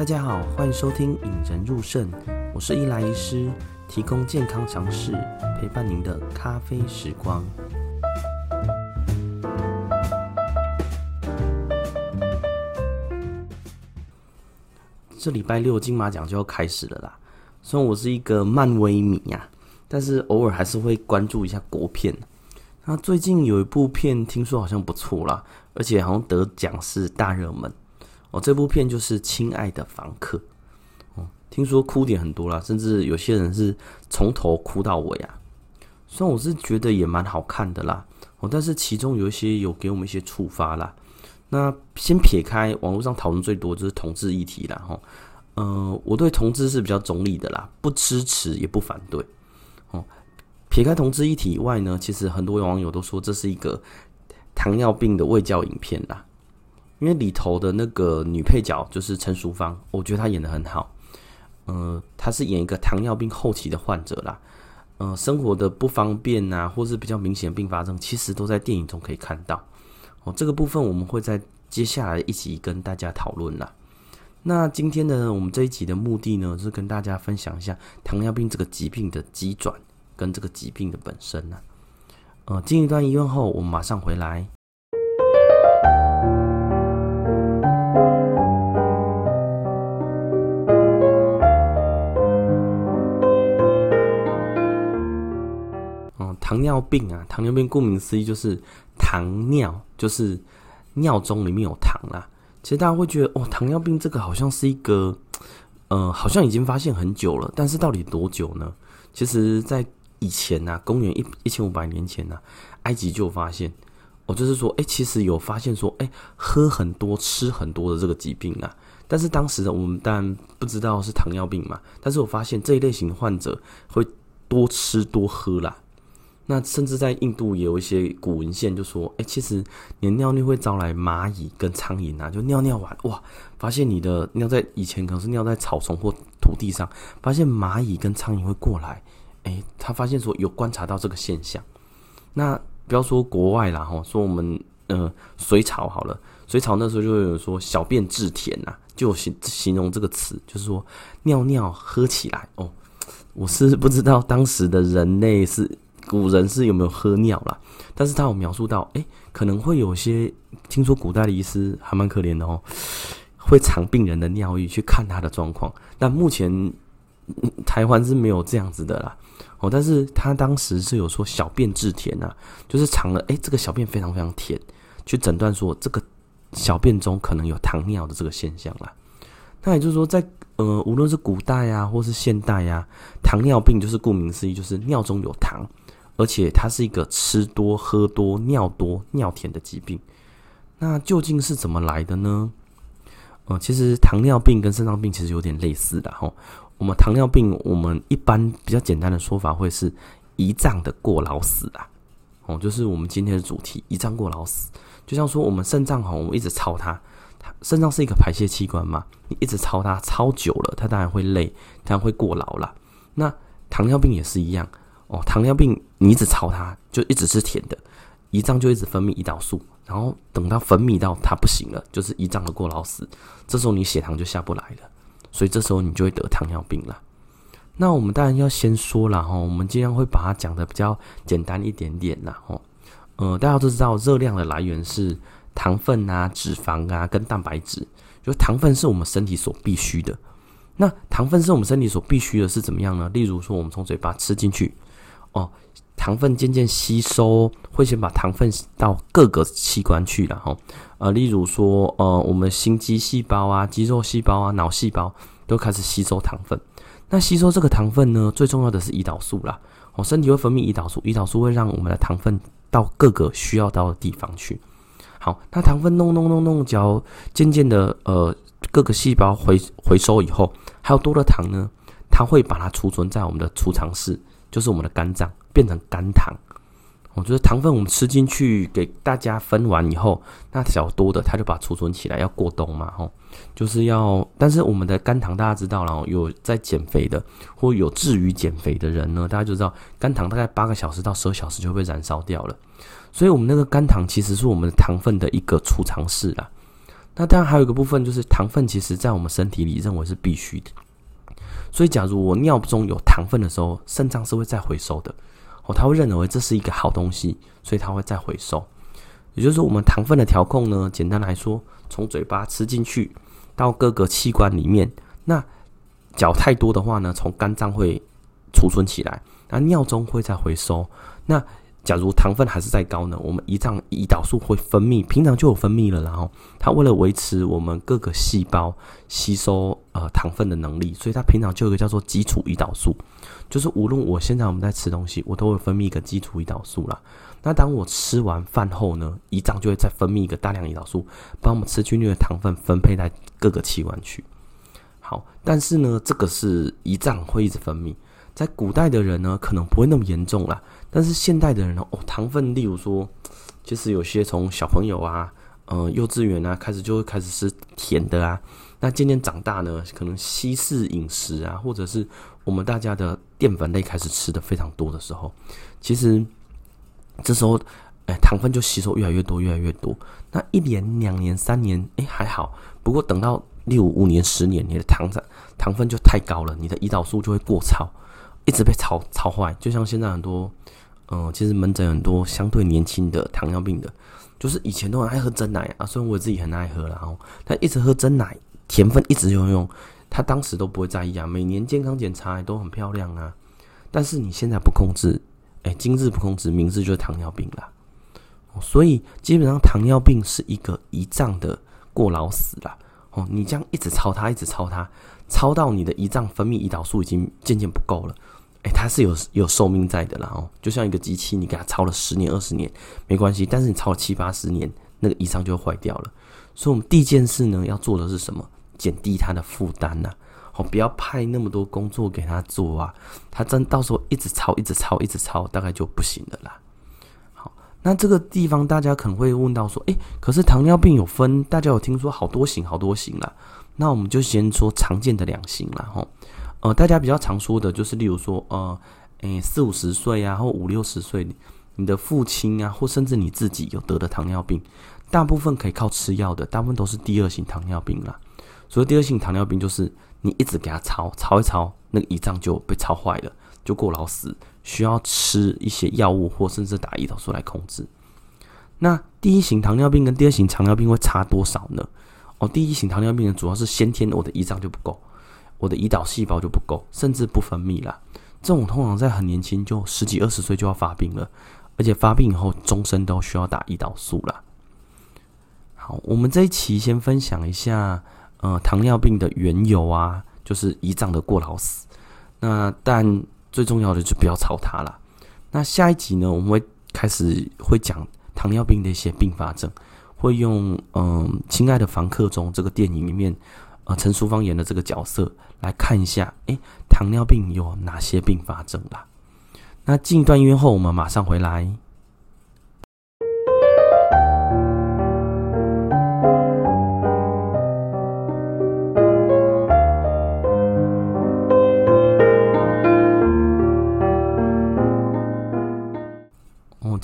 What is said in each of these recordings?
大家好，欢迎收听《引人入胜》，我是伊莱医师，提供健康常识，陪伴您的咖啡时光。这礼拜六金马奖就要开始了啦，虽然我是一个漫威迷呀、啊，但是偶尔还是会关注一下国片。那最近有一部片听说好像不错啦，而且好像得奖是大热门。哦，这部片就是《亲爱的房客》哦，听说哭点很多啦，甚至有些人是从头哭到尾啊。虽然我是觉得也蛮好看的啦，哦，但是其中有一些有给我们一些触发啦。那先撇开网络上讨论最多就是同志议题啦，哈，呃，我对同志是比较中立的啦，不支持也不反对。哦，撇开同志议题以外呢，其实很多网友都说这是一个糖尿病的卫教影片啦。因为里头的那个女配角就是陈淑芳，我觉得她演得很好。呃，她是演一个糖尿病后期的患者啦。呃，生活的不方便啊，或是比较明显的并发症，其实都在电影中可以看到。哦，这个部分我们会在接下来一起跟大家讨论啦。那今天呢，我们这一集的目的呢，是跟大家分享一下糖尿病这个疾病的机转跟这个疾病的本身呢。呃，进一段医院后，我们马上回来。糖尿病啊，糖尿病顾名思义就是糖尿，就是尿中里面有糖啦。其实大家会觉得哦，糖尿病这个好像是一个，呃，好像已经发现很久了，但是到底多久呢？其实，在以前啊，公元一一千五百年前呢，啊，埃及就发现，哦，就是说，哎，其实有发现说，哎，喝很多、吃很多的这个疾病啊。但是当时的我们当然不知道是糖尿病嘛，但是我发现这一类型的患者会多吃多喝啦。那甚至在印度也有一些古文献就说，哎、其实你的尿尿会招来蚂蚁跟苍蝇啊，就尿尿完哇，发现你的尿在以前可能是尿在草丛或土地上，发现蚂蚁跟苍蝇会过来，哎、他发现说有观察到这个现象。那不要说国外啦，哈，说我们呃隋朝好了，隋朝那时候就有说小便至甜呐，就形形容这个词，就是说尿尿喝起来哦，我是不知道当时的人类是。古人是有没有喝尿啦？但是他有描述到，哎、可能会有些听说古代的医师还蛮可怜的哦，会尝病人的尿液去看他的状况。但目前台湾是没有这样子的啦，哦，但是他当时是有说小便至甜呐，就是尝了，哎、这个小便非常非常甜，去诊断说这个小便中可能有糖尿的这个现象啦。那也就是说在，呃，无论是古代呀、或是现代呀、糖尿病就是顾名思义，就是尿中有糖。而且它是一个吃多、喝多、尿多、尿甜的疾病。那究竟是怎么来的呢？呃，其实糖尿病跟肾脏病其实有点类似的哈。我们糖尿病，我们一般比较简单的说法会是胰脏的过劳死啊。哦，就是我们今天的主题，胰脏过劳死。就像说我们肾脏哈，我们一直操它，肾脏是一个排泄器官嘛，你一直操它，操久了，它当然会累，它会过劳了。那糖尿病也是一样。哦，糖尿病你一直操它，就一直是甜的，胰脏就一直分泌胰岛素，然后等到分泌到它不行了，就是胰脏的过劳死，这时候你血糖就下不来了，所以这时候你就会得糖尿病了。那我们当然要先说了哈，我们尽量会把它讲的比较简单一点点啦。哈。呃，大家都知道热量的来源是糖分啊、脂肪啊跟蛋白质，就糖分是我们身体所必须的。那糖分是我们身体所必须的，是怎么样呢？例如说，我们从嘴巴吃进去。哦，糖分渐渐吸收，会先把糖分到各个器官去了哈。呃，例如说，呃，我们心肌细胞啊、肌肉细胞啊、脑细胞都开始吸收糖分。那吸收这个糖分呢，最重要的是胰岛素啦。哦，身体会分泌胰岛素，胰岛素会让我们的糖分到各个需要到的地方去。好，那糖分弄弄弄弄，只要渐渐的呃各个细胞回回收以后，还有多的糖呢，它会把它储存在我们的储藏室。就是我们的肝脏变成肝糖，我觉得糖分我们吃进去给大家分完以后，那小多的它就把它储存起来，要过冬嘛，吼，就是要。但是我们的肝糖大家知道了，有在减肥的或有志于减肥的人呢，大家就知道肝糖大概八个小时到十二小时就会被燃烧掉了，所以我们那个肝糖其实是我们的糖分的一个储藏室啦。那当然还有一个部分就是糖分，其实在我们身体里认为是必须的。所以，假如我尿中有糖分的时候，肾脏是会再回收的。哦，他会认为这是一个好东西，所以他会再回收。也就是说，我们糖分的调控呢，简单来说，从嘴巴吃进去到各个器官里面，那嚼太多的话呢，从肝脏会储存起来，那尿中会再回收。那假如糖分还是再高呢，我们胰脏胰岛素会分泌，平常就有分泌了。然后它为了维持我们各个细胞吸收呃糖分的能力，所以它平常就有一个叫做基础胰岛素，就是无论我现在我们在吃东西，我都会分泌一个基础胰岛素啦。那当我吃完饭后呢，胰脏就会再分泌一个大量胰岛素，帮我们吃进去的糖分分配在各个器官去。好，但是呢，这个是胰脏会一直分泌。在古代的人呢，可能不会那么严重啦。但是现代的人呢，哦，糖分，例如说，其实有些从小朋友啊，呃，幼稚园啊开始就会开始吃甜的啊。那渐渐长大呢，可能西式饮食啊，或者是我们大家的淀粉类开始吃的非常多的时候，其实这时候，哎，糖分就吸收越来越多，越来越多。那一年、两年、三年，哎，还好。不过等到六五年、十年，你的糖糖分就太高了，你的胰岛素就会过超。一直被操操坏，就像现在很多，嗯、其实门诊很多相对年轻的糖尿病的，就是以前都很爱喝真奶啊，虽然我自己很爱喝，然后他一直喝真奶，甜分一直用用，他当时都不会在意啊，每年健康检查都很漂亮啊，但是你现在不控制，哎，今日不控制，明日就是糖尿病啦，所以基本上糖尿病是一个胰脏的过劳死了，哦，你这样一直操它，一直操它。超到你的胰脏分泌胰岛素已经渐渐不够了，哎，它是有有寿命在的啦哦，就像一个机器，你给它超了十年二十年没关系，但是你超了七八十年，那个胰脏就坏掉了。所以，我们第一件事呢，要做的是什么？减低他的负担呐，好，不要派那么多工作给他做啊，他真到时候一直抄，一直抄，一直抄，大概就不行了啦。好，那这个地方大家可能会问到说，哎，可是糖尿病有分，大家有听说好多型，好多型啦。那我们就先说常见的两型啦，吼，呃，大家比较常说的就是，例如说，呃，诶，四五十岁啊，或五六十岁，你的父亲啊，或甚至你自己有得的糖尿病，大部分可以靠吃药的，大部分都是第二型糖尿病啦。所以第二型糖尿病就是你一直给他操，操一操，那个胰脏就被操坏了，就过劳死，需要吃一些药物或甚至打胰岛素来控制。那第一型糖尿病跟第二型糖尿病会差多少呢？哦，第一型糖尿病呢，主要是先天我的胰脏就不够，我的胰岛细胞就不够，甚至不分泌啦。这种通常在很年轻，就十几二十岁就要发病了，而且发病以后终身都需要打胰岛素啦。好，我们这一期先分享一下，呃，糖尿病的缘由啊，就是胰脏的过劳死。那但最重要的就不要吵它啦。那下一集呢，我们会开始会讲糖尿病的一些并发症。会用嗯，亲爱的房客中这个电影里面，呃，陈淑芳演的这个角色来看一下，诶，糖尿病有哪些并发症啦？那进一段音乐后，我们马上回来。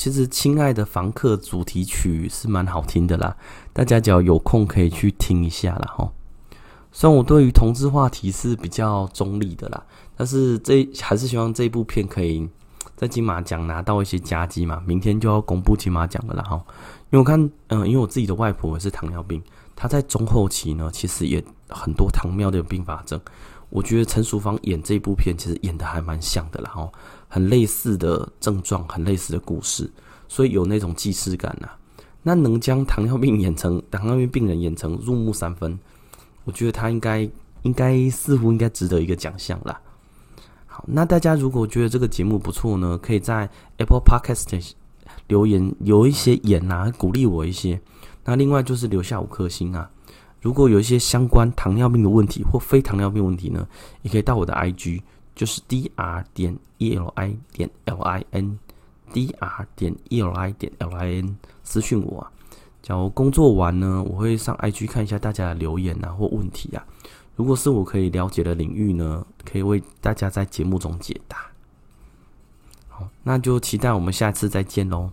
其实，亲爱的房客主题曲是蛮好听的啦，大家只要有空可以去听一下啦哈。虽然我对于同志话题是比较中立的啦，但是这还是希望这部片可以在金马奖拿到一些佳绩嘛。明天就要公布金马奖了啦齁。因为我看，嗯、因为我自己的外婆也是糖尿病，她在中后期呢，其实也很多糖尿的并发症。我觉得陈淑芳演这部片其实演的还蛮像的啦，齁。很类似的症状，很类似的故事，所以有那种既视感呐、那能将糖尿病演成糖尿病病人演成入木三分，我觉得他应该应该似乎应该值得一个奖项啦。好，那大家如果觉得这个节目不错呢，可以在 Apple Podcast 留言，留一些言啊，鼓励我一些。那另外就是留下五颗星啊。如果有一些相关糖尿病的问题或非糖尿病问题呢，也可以到我的 IG。就是 D R 点 E L I 点 L I N，D R 点 E L I 点 L I N 私讯我啊。假如工作完呢，我会上 I G 看一下大家的留言啊或问题啊。如果是我可以了解的领域呢，可以为大家在节目中解答。好，那就期待我们下次再见喽。